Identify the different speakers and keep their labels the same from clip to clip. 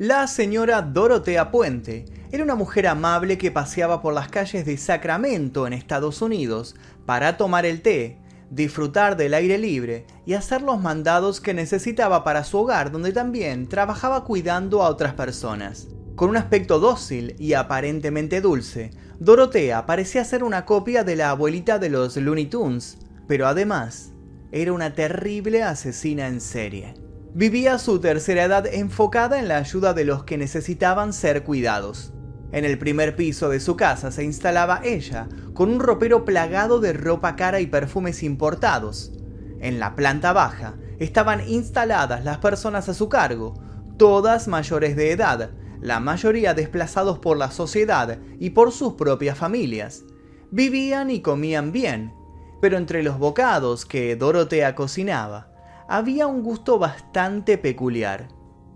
Speaker 1: La señora Dorotea Puente era una mujer amable que paseaba por las calles de Sacramento en Estados Unidos para tomar el té, disfrutar del aire libre y hacer los mandados que necesitaba para su hogar donde también trabajaba cuidando a otras personas. Con un aspecto dócil y aparentemente dulce, Dorotea parecía ser una copia de la abuelita de los Looney Tunes, pero además era una terrible asesina en serie. Vivía su tercera edad enfocada en la ayuda de los que necesitaban ser cuidados. En el primer piso de su casa se instalaba ella, con un ropero plagado de ropa cara y perfumes importados. En la planta baja estaban instaladas las personas a su cargo, todas mayores de edad, la mayoría desplazados por la sociedad y por sus propias familias. Vivían y comían bien, pero entre los bocados que Dorotea cocinaba, había un gusto bastante peculiar,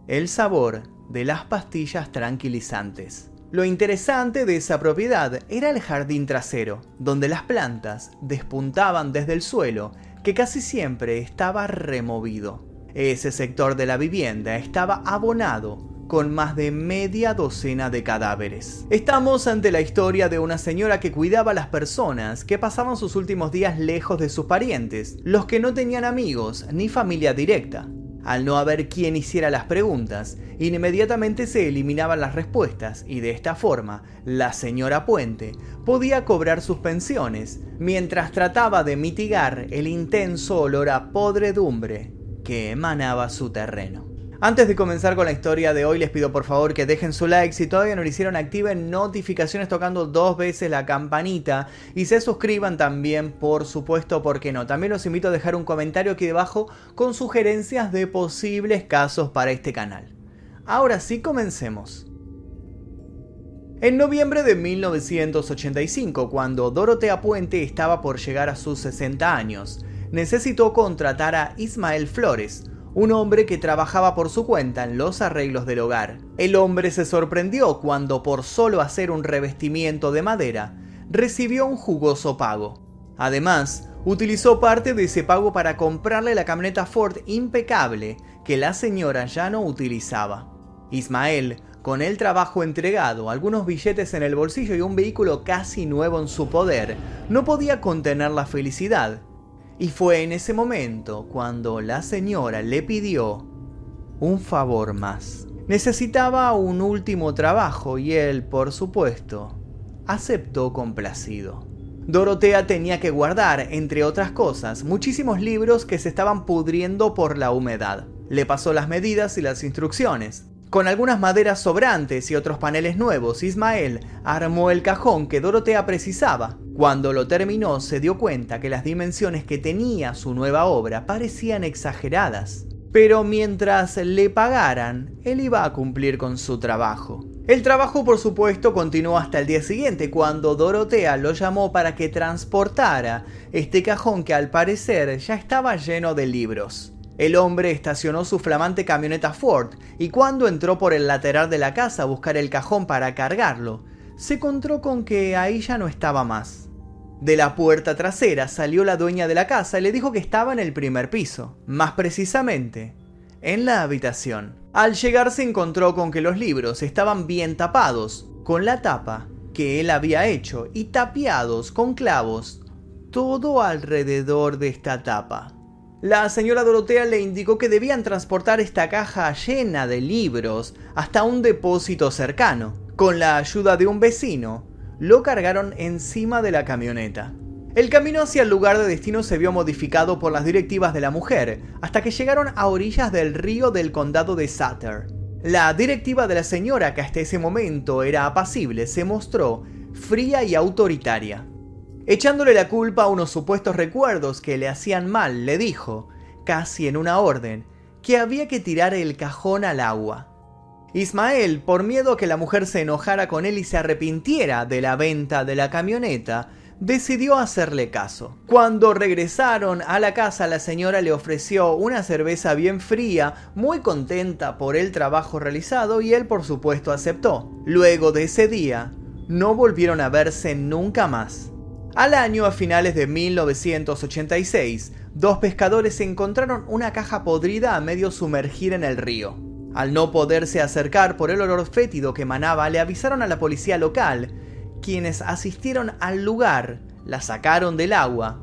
Speaker 1: el sabor de las pastillas tranquilizantes. Lo interesante de esa propiedad era el jardín trasero, donde las plantas despuntaban desde el suelo, que casi siempre estaba removido. Ese sector de la vivienda estaba abonado con más de media docena de cadáveres. Estamos ante la historia de una señora que cuidaba a las personas que pasaban sus últimos días lejos de sus parientes, los que no tenían amigos ni familia directa. Al no haber quien hiciera las preguntas, inmediatamente se eliminaban las respuestas y de esta forma la señora Puente podía cobrar sus pensiones mientras trataba de mitigar el intenso olor a podredumbre que emanaba su terreno. Antes de comenzar con la historia de hoy, les pido por favor que dejen su like. Si todavía no lo hicieron, activen notificaciones tocando dos veces la campanita. Y se suscriban también, por supuesto, ¿por qué no? También los invito a dejar un comentario aquí debajo con sugerencias de posibles casos para este canal. Ahora sí, comencemos. En noviembre de 1985, cuando Dorotea Puente estaba por llegar a sus 60 años, necesitó contratar a Ismael Flores, un hombre que trabajaba por su cuenta en los arreglos del hogar. El hombre se sorprendió cuando por solo hacer un revestimiento de madera, recibió un jugoso pago. Además, utilizó parte de ese pago para comprarle la camioneta Ford impecable que la señora ya no utilizaba. Ismael, con el trabajo entregado, algunos billetes en el bolsillo y un vehículo casi nuevo en su poder, no podía contener la felicidad y fue en ese momento cuando la señora le pidió un favor más. Necesitaba un último trabajo y él, por supuesto, aceptó complacido. Dorotea tenía que guardar, entre otras cosas, muchísimos libros que se estaban pudriendo por la humedad. Le pasó las medidas y las instrucciones. Con algunas maderas sobrantes y otros paneles nuevos, Ismael armó el cajón que Dorotea precisaba. Cuando lo terminó, se dio cuenta que las dimensiones que tenía su nueva obra parecían exageradas. Pero mientras le pagaran, él iba a cumplir con su trabajo. El trabajo, por supuesto, continuó hasta el día siguiente, cuando Dorotea lo llamó para que transportara este cajón que al parecer ya estaba lleno de libros. El hombre estacionó su flamante camioneta Ford y cuando entró por el lateral de la casa a buscar el cajón para cargarlo, se encontró con que ahí ya no estaba más. De la puerta trasera salió la dueña de la casa y le dijo que estaba en el primer piso, más precisamente, en la habitación. Al llegar se encontró con que los libros estaban bien tapados, con la tapa que él había hecho y tapiados con clavos, todo alrededor de esta tapa. La señora Dorotea le indicó que debían transportar esta caja llena de libros hasta un depósito cercano. Con la ayuda de un vecino, lo cargaron encima de la camioneta. El camino hacia el lugar de destino se vio modificado por las directivas de la mujer, hasta que llegaron a orillas del río del condado de Sutter. La directiva de la señora, que hasta ese momento era apacible, se mostró fría y autoritaria. Echándole la culpa a unos supuestos recuerdos que le hacían mal, le dijo, casi en una orden, que había que tirar el cajón al agua. Ismael, por miedo a que la mujer se enojara con él y se arrepintiera de la venta de la camioneta, decidió hacerle caso. Cuando regresaron a la casa, la señora le ofreció una cerveza bien fría, muy contenta por el trabajo realizado y él por supuesto aceptó. Luego de ese día, no volvieron a verse nunca más. Al año, a finales de 1986, dos pescadores encontraron una caja podrida a medio sumergir en el río. Al no poderse acercar por el olor fétido que emanaba, le avisaron a la policía local, quienes asistieron al lugar, la sacaron del agua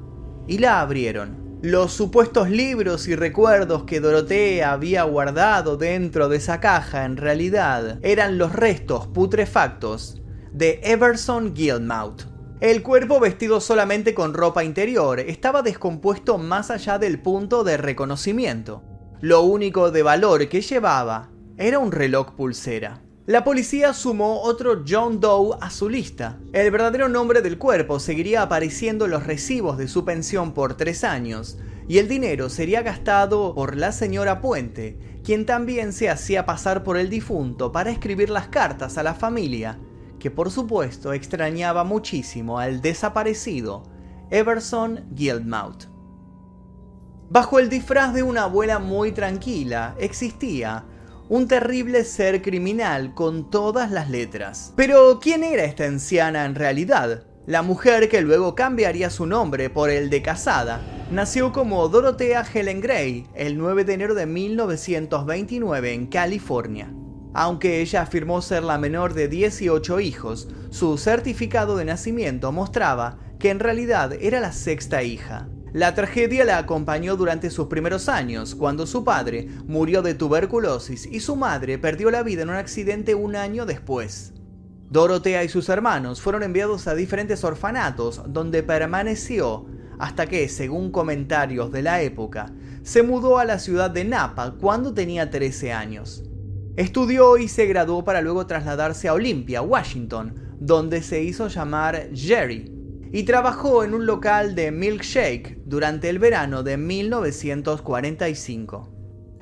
Speaker 1: y la abrieron. Los supuestos libros y recuerdos que Dorotea había guardado dentro de esa caja en realidad eran los restos putrefactos de Everson Guildmouth. El cuerpo vestido solamente con ropa interior estaba descompuesto más allá del punto de reconocimiento. Lo único de valor que llevaba era un reloj pulsera. La policía sumó otro John Doe a su lista. El verdadero nombre del cuerpo seguiría apareciendo en los recibos de su pensión por tres años, y el dinero sería gastado por la señora Puente, quien también se hacía pasar por el difunto para escribir las cartas a la familia, que por supuesto extrañaba muchísimo al desaparecido Everson Guildmouth. Bajo el disfraz de una abuela muy tranquila existía un terrible ser criminal con todas las letras. Pero, ¿quién era esta anciana en realidad? La mujer que luego cambiaría su nombre por el de casada, nació como Dorothea Helen Gray el 9 de enero de 1929 en California. Aunque ella afirmó ser la menor de 18 hijos, su certificado de nacimiento mostraba que en realidad era la sexta hija. La tragedia la acompañó durante sus primeros años, cuando su padre murió de tuberculosis y su madre perdió la vida en un accidente un año después. Dorotea y sus hermanos fueron enviados a diferentes orfanatos donde permaneció hasta que, según comentarios de la época, se mudó a la ciudad de Napa cuando tenía 13 años. Estudió y se graduó para luego trasladarse a Olympia, Washington, donde se hizo llamar Jerry, y trabajó en un local de milkshake durante el verano de 1945.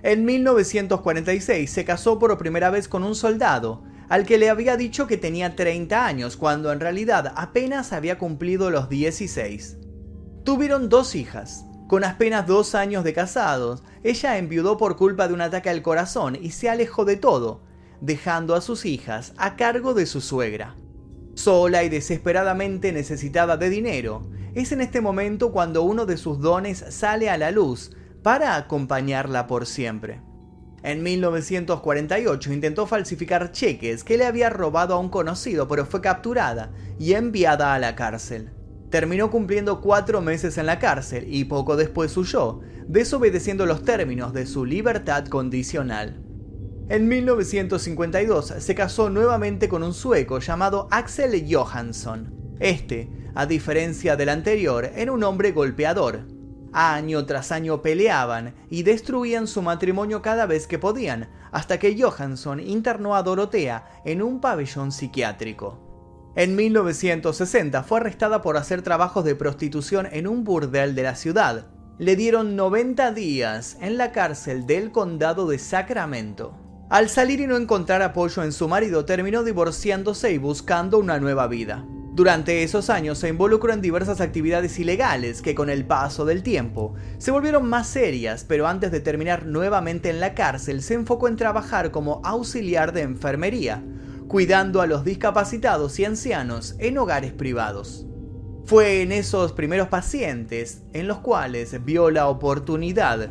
Speaker 1: En 1946 se casó por primera vez con un soldado, al que le había dicho que tenía 30 años cuando en realidad apenas había cumplido los 16. Tuvieron dos hijas. Con apenas dos años de casados, ella enviudó por culpa de un ataque al corazón y se alejó de todo, dejando a sus hijas a cargo de su suegra. Sola y desesperadamente necesitada de dinero, es en este momento cuando uno de sus dones sale a la luz para acompañarla por siempre. En 1948 intentó falsificar cheques que le había robado a un conocido, pero fue capturada y enviada a la cárcel. Terminó cumpliendo cuatro meses en la cárcel y poco después huyó, desobedeciendo los términos de su libertad condicional. En 1952 se casó nuevamente con un sueco llamado Axel Johansson. Este, a diferencia del anterior, era un hombre golpeador. Año tras año peleaban y destruían su matrimonio cada vez que podían, hasta que Johansson internó a Dorotea en un pabellón psiquiátrico. En 1960 fue arrestada por hacer trabajos de prostitución en un burdel de la ciudad. Le dieron 90 días en la cárcel del condado de Sacramento. Al salir y no encontrar apoyo en su marido, terminó divorciándose y buscando una nueva vida. Durante esos años se involucró en diversas actividades ilegales que con el paso del tiempo se volvieron más serias, pero antes de terminar nuevamente en la cárcel se enfocó en trabajar como auxiliar de enfermería, cuidando a los discapacitados y ancianos en hogares privados. Fue en esos primeros pacientes en los cuales vio la oportunidad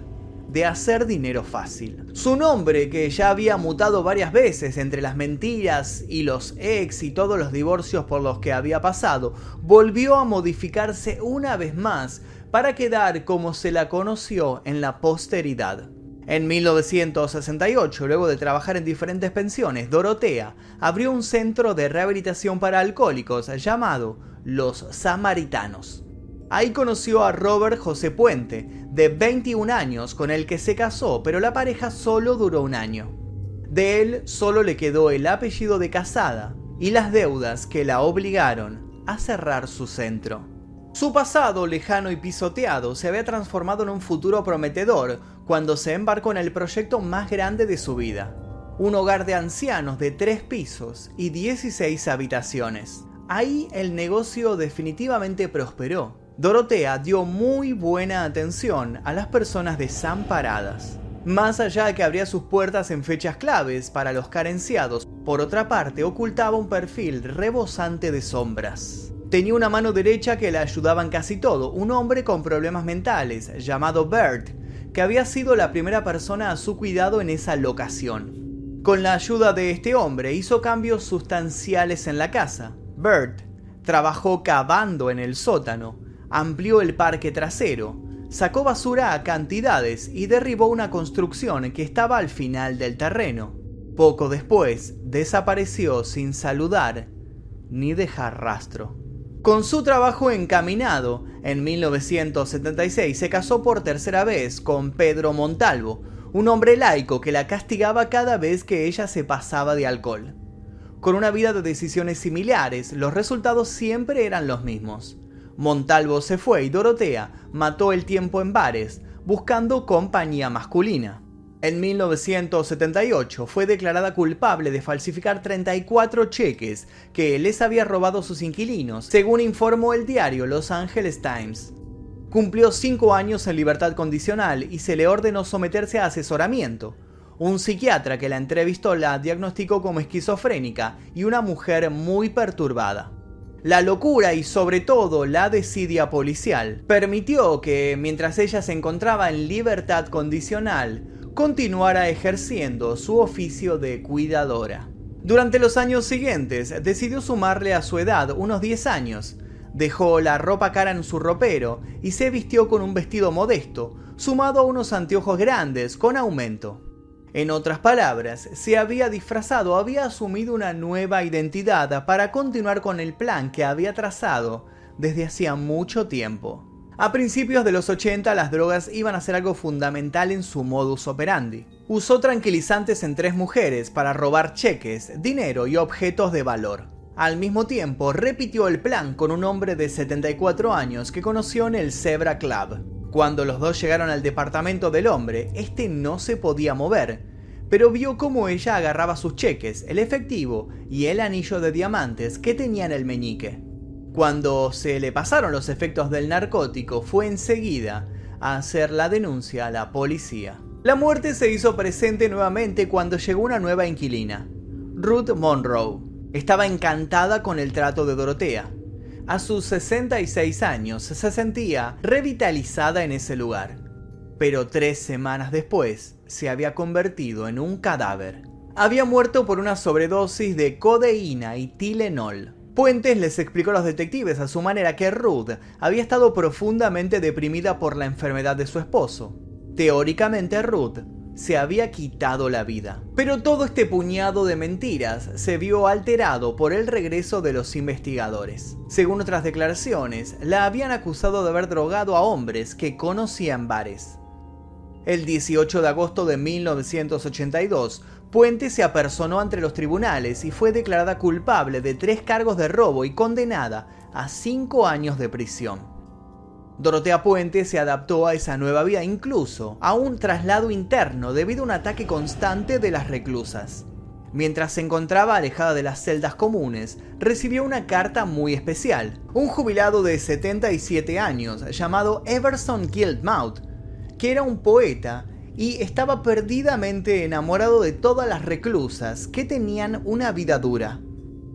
Speaker 1: de hacer dinero fácil. Su nombre, que ya había mutado varias veces entre las mentiras y los ex y todos los divorcios por los que había pasado, volvió a modificarse una vez más para quedar como se la conoció en la posteridad. En 1968, luego de trabajar en diferentes pensiones, Dorotea abrió un centro de rehabilitación para alcohólicos llamado Los Samaritanos. Ahí conoció a Robert José Puente, de 21 años, con el que se casó, pero la pareja solo duró un año. De él solo le quedó el apellido de casada y las deudas que la obligaron a cerrar su centro. Su pasado lejano y pisoteado se había transformado en un futuro prometedor cuando se embarcó en el proyecto más grande de su vida, un hogar de ancianos de tres pisos y 16 habitaciones. Ahí el negocio definitivamente prosperó Dorotea dio muy buena atención a las personas desamparadas. Más allá de que abría sus puertas en fechas claves para los carenciados, por otra parte ocultaba un perfil rebosante de sombras. Tenía una mano derecha que le ayudaba casi todo, un hombre con problemas mentales, llamado Bert, que había sido la primera persona a su cuidado en esa locación. Con la ayuda de este hombre hizo cambios sustanciales en la casa. Bert trabajó cavando en el sótano, amplió el parque trasero, sacó basura a cantidades y derribó una construcción que estaba al final del terreno. Poco después, desapareció sin saludar ni dejar rastro. Con su trabajo encaminado, en 1976 se casó por tercera vez con Pedro Montalvo, un hombre laico que la castigaba cada vez que ella se pasaba de alcohol. Con una vida de decisiones similares, los resultados siempre eran los mismos. Montalvo se fue y Dorotea mató el tiempo en bares, buscando compañía masculina. En 1978 fue declarada culpable de falsificar 34 cheques que les había robado sus inquilinos, según informó el diario Los Angeles Times. Cumplió 5 años en libertad condicional y se le ordenó someterse a asesoramiento. Un psiquiatra que la entrevistó la diagnosticó como esquizofrénica y una mujer muy perturbada. La locura y sobre todo la desidia policial permitió que, mientras ella se encontraba en libertad condicional, continuara ejerciendo su oficio de cuidadora. Durante los años siguientes decidió sumarle a su edad unos 10 años, dejó la ropa cara en su ropero y se vistió con un vestido modesto, sumado a unos anteojos grandes con aumento. En otras palabras, se había disfrazado, había asumido una nueva identidad para continuar con el plan que había trazado desde hacía mucho tiempo. A principios de los 80 las drogas iban a ser algo fundamental en su modus operandi. Usó tranquilizantes en tres mujeres para robar cheques, dinero y objetos de valor. Al mismo tiempo, repitió el plan con un hombre de 74 años que conoció en el Zebra Club. Cuando los dos llegaron al departamento del hombre, este no se podía mover, pero vio cómo ella agarraba sus cheques, el efectivo y el anillo de diamantes que tenía en el meñique. Cuando se le pasaron los efectos del narcótico, fue enseguida a hacer la denuncia a la policía. La muerte se hizo presente nuevamente cuando llegó una nueva inquilina, Ruth Monroe. Estaba encantada con el trato de Dorotea. A sus 66 años se sentía revitalizada en ese lugar. Pero tres semanas después se había convertido en un cadáver. Había muerto por una sobredosis de codeína y Tylenol. Puentes les explicó a los detectives a su manera que Ruth había estado profundamente deprimida por la enfermedad de su esposo. Teóricamente Ruth se había quitado la vida. Pero todo este puñado de mentiras se vio alterado por el regreso de los investigadores. Según otras declaraciones, la habían acusado de haber drogado a hombres que conocían bares. El 18 de agosto de 1982, Puente se apersonó ante los tribunales y fue declarada culpable de tres cargos de robo y condenada a cinco años de prisión. Dorotea Puente se adaptó a esa nueva vida incluso a un traslado interno debido a un ataque constante de las reclusas. Mientras se encontraba alejada de las celdas comunes, recibió una carta muy especial. Un jubilado de 77 años llamado Everson Guildmouth, que era un poeta y estaba perdidamente enamorado de todas las reclusas que tenían una vida dura.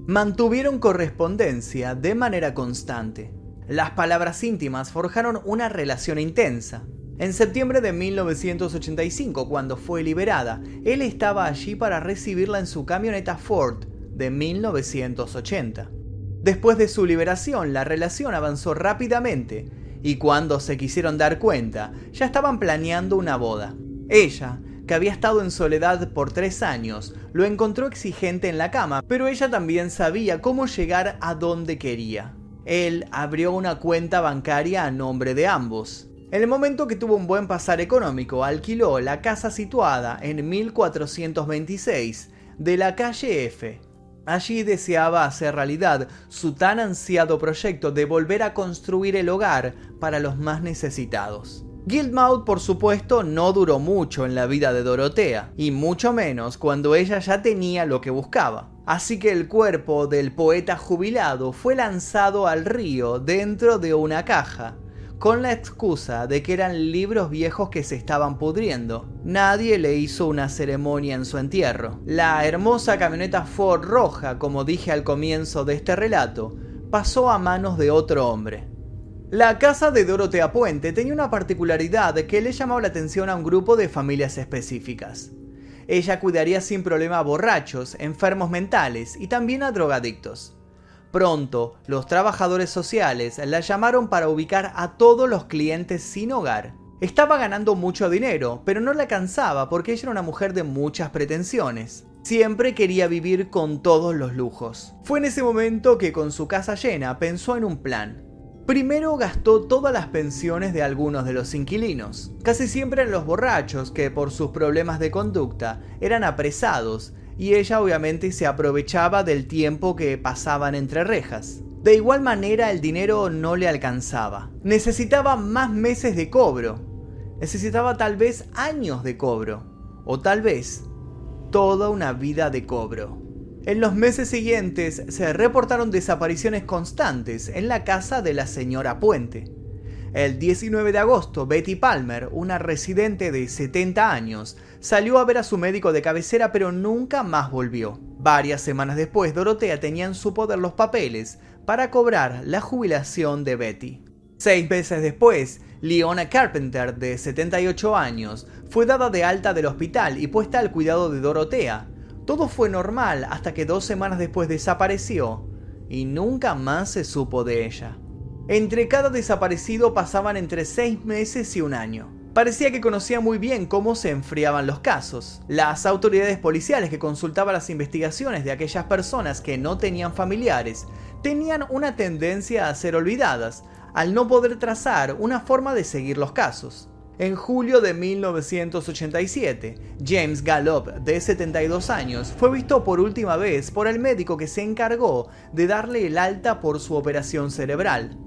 Speaker 1: Mantuvieron correspondencia de manera constante. Las palabras íntimas forjaron una relación intensa. En septiembre de 1985, cuando fue liberada, él estaba allí para recibirla en su camioneta Ford de 1980. Después de su liberación, la relación avanzó rápidamente y cuando se quisieron dar cuenta, ya estaban planeando una boda. Ella, que había estado en soledad por tres años, lo encontró exigente en la cama, pero ella también sabía cómo llegar a donde quería. Él abrió una cuenta bancaria a nombre de ambos. En el momento que tuvo un buen pasar económico, alquiló la casa situada en 1426 de la calle F. Allí deseaba hacer realidad su tan ansiado proyecto de volver a construir el hogar para los más necesitados. Guildmouth, por supuesto, no duró mucho en la vida de Dorotea, y mucho menos cuando ella ya tenía lo que buscaba. Así que el cuerpo del poeta jubilado fue lanzado al río dentro de una caja, con la excusa de que eran libros viejos que se estaban pudriendo. Nadie le hizo una ceremonia en su entierro. La hermosa camioneta Ford roja, como dije al comienzo de este relato, pasó a manos de otro hombre. La casa de Dorotea Puente tenía una particularidad que le llamaba la atención a un grupo de familias específicas. Ella cuidaría sin problema a borrachos, enfermos mentales y también a drogadictos. Pronto, los trabajadores sociales la llamaron para ubicar a todos los clientes sin hogar. Estaba ganando mucho dinero, pero no la alcanzaba porque ella era una mujer de muchas pretensiones. Siempre quería vivir con todos los lujos. Fue en ese momento que con su casa llena pensó en un plan. Primero gastó todas las pensiones de algunos de los inquilinos. Casi siempre eran los borrachos que por sus problemas de conducta eran apresados y ella obviamente se aprovechaba del tiempo que pasaban entre rejas. De igual manera el dinero no le alcanzaba. Necesitaba más meses de cobro. Necesitaba tal vez años de cobro. O tal vez toda una vida de cobro. En los meses siguientes se reportaron desapariciones constantes en la casa de la señora Puente. El 19 de agosto, Betty Palmer, una residente de 70 años, salió a ver a su médico de cabecera pero nunca más volvió. Varias semanas después, Dorotea tenía en su poder los papeles para cobrar la jubilación de Betty. Seis meses después, Leona Carpenter, de 78 años, fue dada de alta del hospital y puesta al cuidado de Dorotea. Todo fue normal hasta que dos semanas después desapareció y nunca más se supo de ella. Entre cada desaparecido pasaban entre seis meses y un año. Parecía que conocía muy bien cómo se enfriaban los casos. Las autoridades policiales que consultaban las investigaciones de aquellas personas que no tenían familiares tenían una tendencia a ser olvidadas, al no poder trazar una forma de seguir los casos. En julio de 1987, James Gallop, de 72 años, fue visto por última vez por el médico que se encargó de darle el alta por su operación cerebral.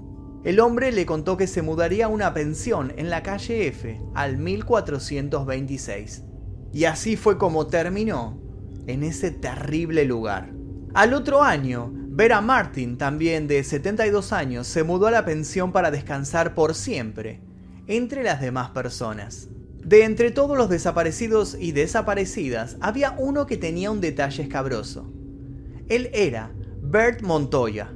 Speaker 1: El hombre le contó que se mudaría a una pensión en la calle F al 1426. Y así fue como terminó en ese terrible lugar. Al otro año, Vera Martin, también de 72 años, se mudó a la pensión para descansar por siempre, entre las demás personas. De entre todos los desaparecidos y desaparecidas, había uno que tenía un detalle escabroso. Él era Bert Montoya,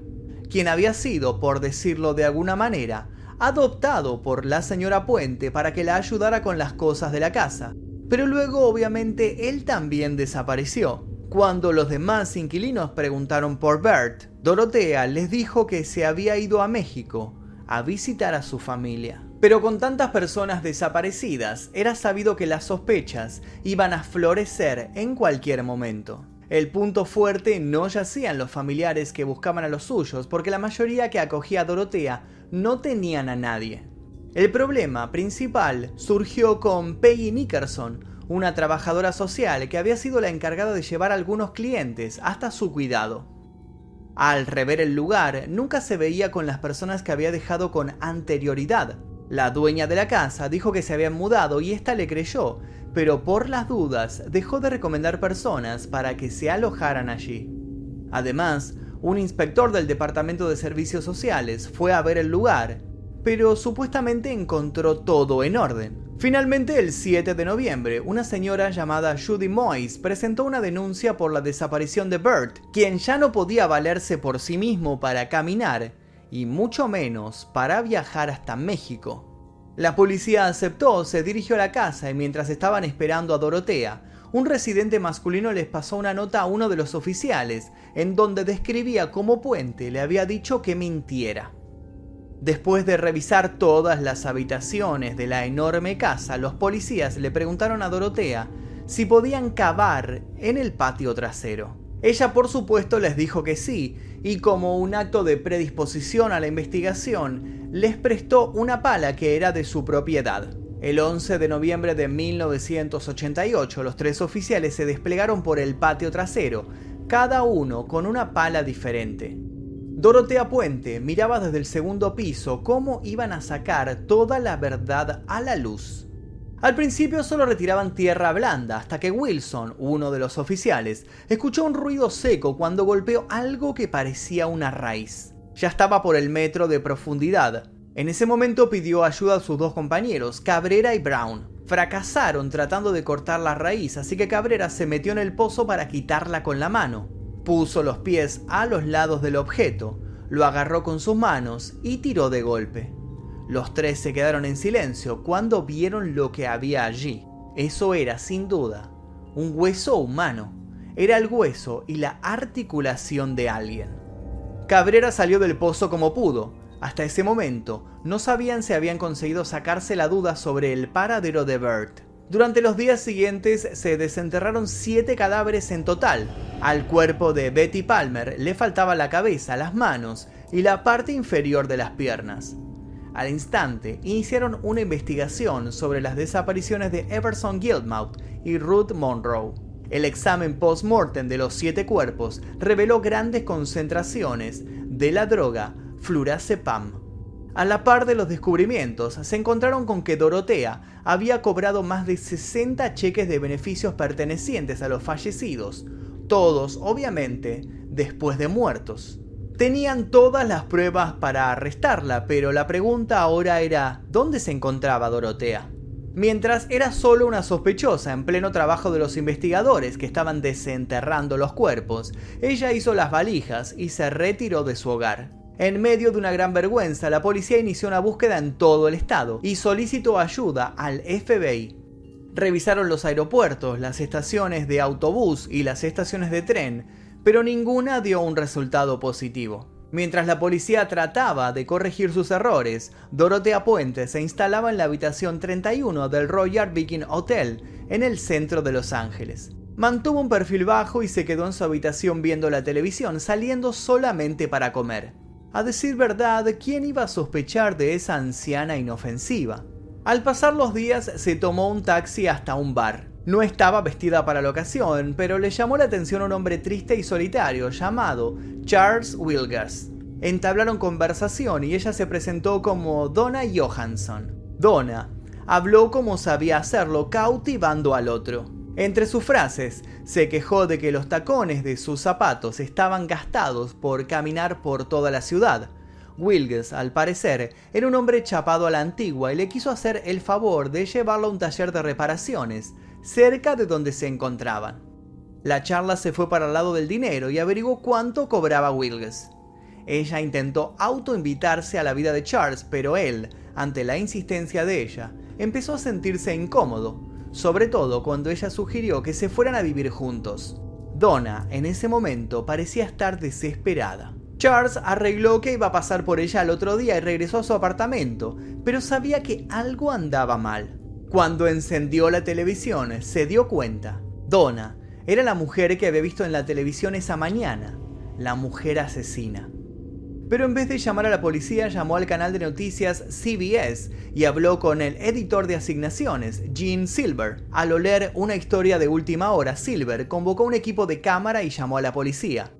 Speaker 1: quien había sido, por decirlo de alguna manera, adoptado por la señora Puente para que la ayudara con las cosas de la casa. Pero luego obviamente él también desapareció. Cuando los demás inquilinos preguntaron por Bert, Dorotea les dijo que se había ido a México a visitar a su familia. Pero con tantas personas desaparecidas, era sabido que las sospechas iban a florecer en cualquier momento. El punto fuerte no yacía en los familiares que buscaban a los suyos, porque la mayoría que acogía a Dorotea no tenían a nadie. El problema principal surgió con Peggy Nickerson, una trabajadora social que había sido la encargada de llevar a algunos clientes hasta su cuidado. Al rever el lugar, nunca se veía con las personas que había dejado con anterioridad. La dueña de la casa dijo que se habían mudado y ésta le creyó, pero por las dudas dejó de recomendar personas para que se alojaran allí. Además, un inspector del Departamento de Servicios Sociales fue a ver el lugar, pero supuestamente encontró todo en orden. Finalmente, el 7 de noviembre, una señora llamada Judy Moyes presentó una denuncia por la desaparición de Bert, quien ya no podía valerse por sí mismo para caminar, y mucho menos para viajar hasta México. La policía aceptó, se dirigió a la casa y mientras estaban esperando a Dorotea, un residente masculino les pasó una nota a uno de los oficiales, en donde describía cómo Puente le había dicho que mintiera. Después de revisar todas las habitaciones de la enorme casa, los policías le preguntaron a Dorotea si podían cavar en el patio trasero. Ella por supuesto les dijo que sí, y como un acto de predisposición a la investigación, les prestó una pala que era de su propiedad. El 11 de noviembre de 1988 los tres oficiales se desplegaron por el patio trasero, cada uno con una pala diferente. Dorotea Puente miraba desde el segundo piso cómo iban a sacar toda la verdad a la luz. Al principio solo retiraban tierra blanda, hasta que Wilson, uno de los oficiales, escuchó un ruido seco cuando golpeó algo que parecía una raíz. Ya estaba por el metro de profundidad. En ese momento pidió ayuda a sus dos compañeros, Cabrera y Brown. Fracasaron tratando de cortar la raíz, así que Cabrera se metió en el pozo para quitarla con la mano. Puso los pies a los lados del objeto, lo agarró con sus manos y tiró de golpe. Los tres se quedaron en silencio cuando vieron lo que había allí. Eso era, sin duda, un hueso humano. Era el hueso y la articulación de alguien. Cabrera salió del pozo como pudo. Hasta ese momento, no sabían si habían conseguido sacarse la duda sobre el paradero de Bert. Durante los días siguientes se desenterraron siete cadáveres en total. Al cuerpo de Betty Palmer le faltaba la cabeza, las manos y la parte inferior de las piernas. Al instante, iniciaron una investigación sobre las desapariciones de Everson Guildmouth y Ruth Monroe. El examen post-mortem de los siete cuerpos reveló grandes concentraciones de la droga flurazepam. A la par de los descubrimientos, se encontraron con que Dorotea había cobrado más de 60 cheques de beneficios pertenecientes a los fallecidos, todos, obviamente, después de muertos. Tenían todas las pruebas para arrestarla, pero la pregunta ahora era, ¿dónde se encontraba Dorotea? Mientras era solo una sospechosa en pleno trabajo de los investigadores que estaban desenterrando los cuerpos, ella hizo las valijas y se retiró de su hogar. En medio de una gran vergüenza, la policía inició una búsqueda en todo el estado y solicitó ayuda al FBI. Revisaron los aeropuertos, las estaciones de autobús y las estaciones de tren, pero ninguna dio un resultado positivo. Mientras la policía trataba de corregir sus errores, Dorotea Puente se instalaba en la habitación 31 del Royal Viking Hotel, en el centro de Los Ángeles. Mantuvo un perfil bajo y se quedó en su habitación viendo la televisión, saliendo solamente para comer. A decir verdad, ¿quién iba a sospechar de esa anciana inofensiva? Al pasar los días se tomó un taxi hasta un bar. No estaba vestida para la ocasión, pero le llamó la atención un hombre triste y solitario llamado Charles Wilgers. Entablaron conversación y ella se presentó como Donna Johansson. Donna habló como sabía hacerlo, cautivando al otro. Entre sus frases, se quejó de que los tacones de sus zapatos estaban gastados por caminar por toda la ciudad. Wilges, al parecer, era un hombre chapado a la antigua y le quiso hacer el favor de llevarlo a un taller de reparaciones, cerca de donde se encontraban. La charla se fue para el lado del dinero y averiguó cuánto cobraba Wilges. Ella intentó autoinvitarse a la vida de Charles, pero él, ante la insistencia de ella, empezó a sentirse incómodo sobre todo cuando ella sugirió que se fueran a vivir juntos. Donna, en ese momento, parecía estar desesperada. Charles arregló que iba a pasar por ella al otro día y regresó a su apartamento, pero sabía que algo andaba mal. Cuando encendió la televisión, se dio cuenta. Donna era la mujer que había visto en la televisión esa mañana, la mujer asesina. Pero en vez de llamar a la policía, llamó al canal de noticias CBS y habló con el editor de asignaciones, Gene Silver. Al oler una historia de última hora, Silver convocó un equipo de cámara y llamó a la policía.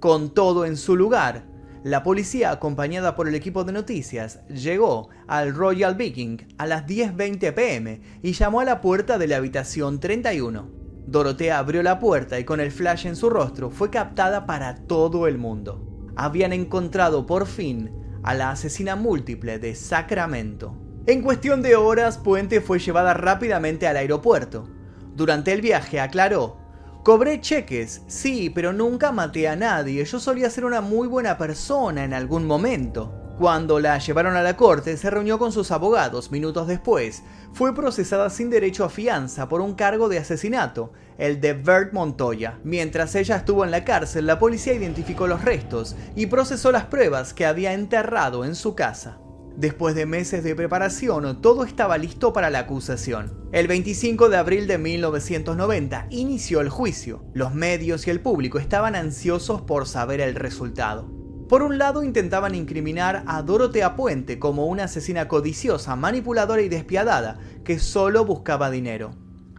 Speaker 1: Con todo en su lugar, la policía, acompañada por el equipo de noticias, llegó al Royal Viking a las 10.20 pm y llamó a la puerta de la habitación 31. Dorotea abrió la puerta y con el flash en su rostro fue captada para todo el mundo habían encontrado por fin a la asesina múltiple de Sacramento. En cuestión de horas, Puente fue llevada rápidamente al aeropuerto. Durante el viaje aclaró, cobré cheques, sí, pero nunca maté a nadie, yo solía ser una muy buena persona en algún momento. Cuando la llevaron a la corte, se reunió con sus abogados. Minutos después, fue procesada sin derecho a fianza por un cargo de asesinato, el de Bert Montoya. Mientras ella estuvo en la cárcel, la policía identificó los restos y procesó las pruebas que había enterrado en su casa. Después de meses de preparación, todo estaba listo para la acusación. El 25 de abril de 1990 inició el juicio. Los medios y el público estaban ansiosos por saber el resultado. Por un lado intentaban incriminar a Dorotea Puente como una asesina codiciosa, manipuladora y despiadada, que solo buscaba dinero.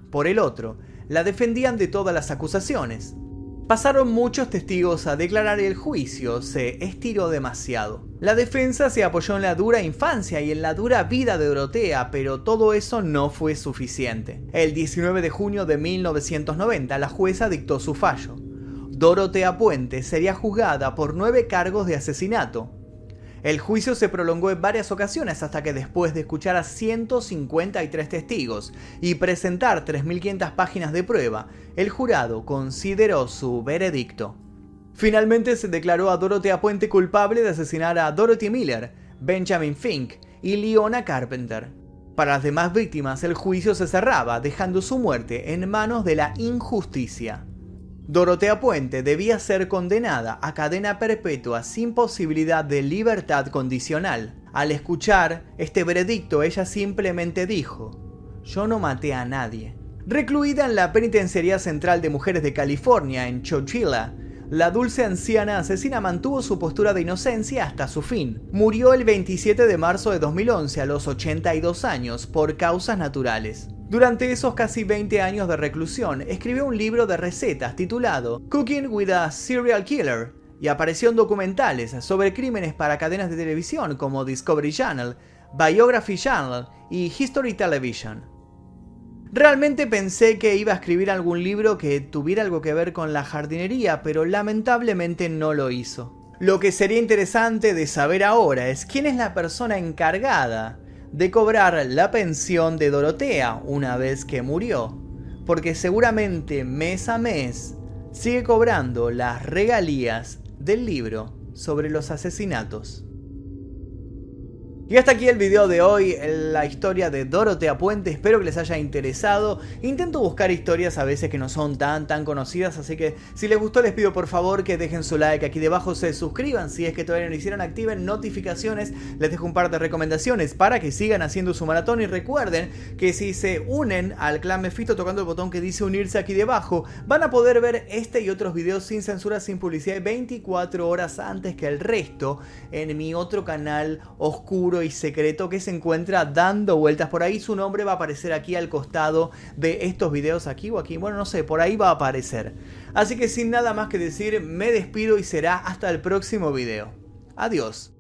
Speaker 1: Por el otro, la defendían de todas las acusaciones. Pasaron muchos testigos a declarar y el juicio se estiró demasiado. La defensa se apoyó en la dura infancia y en la dura vida de Dorotea, pero todo eso no fue suficiente. El 19 de junio de 1990 la jueza dictó su fallo. Dorotea Puente sería juzgada por nueve cargos de asesinato. El juicio se prolongó en varias ocasiones hasta que después de escuchar a 153 testigos y presentar 3.500 páginas de prueba, el jurado consideró su veredicto. Finalmente se declaró a Dorotea Puente culpable de asesinar a Dorothy Miller, Benjamin Fink y Leona Carpenter. Para las demás víctimas el juicio se cerraba, dejando su muerte en manos de la injusticia. Dorotea Puente debía ser condenada a cadena perpetua sin posibilidad de libertad condicional. Al escuchar este veredicto, ella simplemente dijo, yo no maté a nadie. Recluida en la Penitenciaría Central de Mujeres de California, en Chochila, la dulce anciana asesina mantuvo su postura de inocencia hasta su fin. Murió el 27 de marzo de 2011 a los 82 años por causas naturales. Durante esos casi 20 años de reclusión, escribió un libro de recetas titulado Cooking with a Serial Killer y apareció en documentales sobre crímenes para cadenas de televisión como Discovery Channel, Biography Channel y History Television. Realmente pensé que iba a escribir algún libro que tuviera algo que ver con la jardinería, pero lamentablemente no lo hizo. Lo que sería interesante de saber ahora es quién es la persona encargada de cobrar la pensión de Dorotea una vez que murió, porque seguramente mes a mes sigue cobrando las regalías del libro sobre los asesinatos. Y hasta aquí el video de hoy, la historia de Dorotea Puente, espero que les haya interesado. Intento buscar historias a veces que no son tan tan conocidas, así que si les gustó les pido por favor que dejen su like. Aquí debajo, se suscriban si es que todavía no lo hicieron, activen notificaciones, les dejo un par de recomendaciones para que sigan haciendo su maratón. Y recuerden que si se unen al clan Mephisto tocando el botón que dice unirse aquí debajo, van a poder ver este y otros videos sin censura, sin publicidad 24 horas antes que el resto en mi otro canal y secreto que se encuentra dando vueltas por ahí. Su nombre va a aparecer aquí al costado de estos videos, aquí o aquí. Bueno, no sé, por ahí va a aparecer. Así que sin nada más que decir, me despido y será hasta el próximo video. Adiós.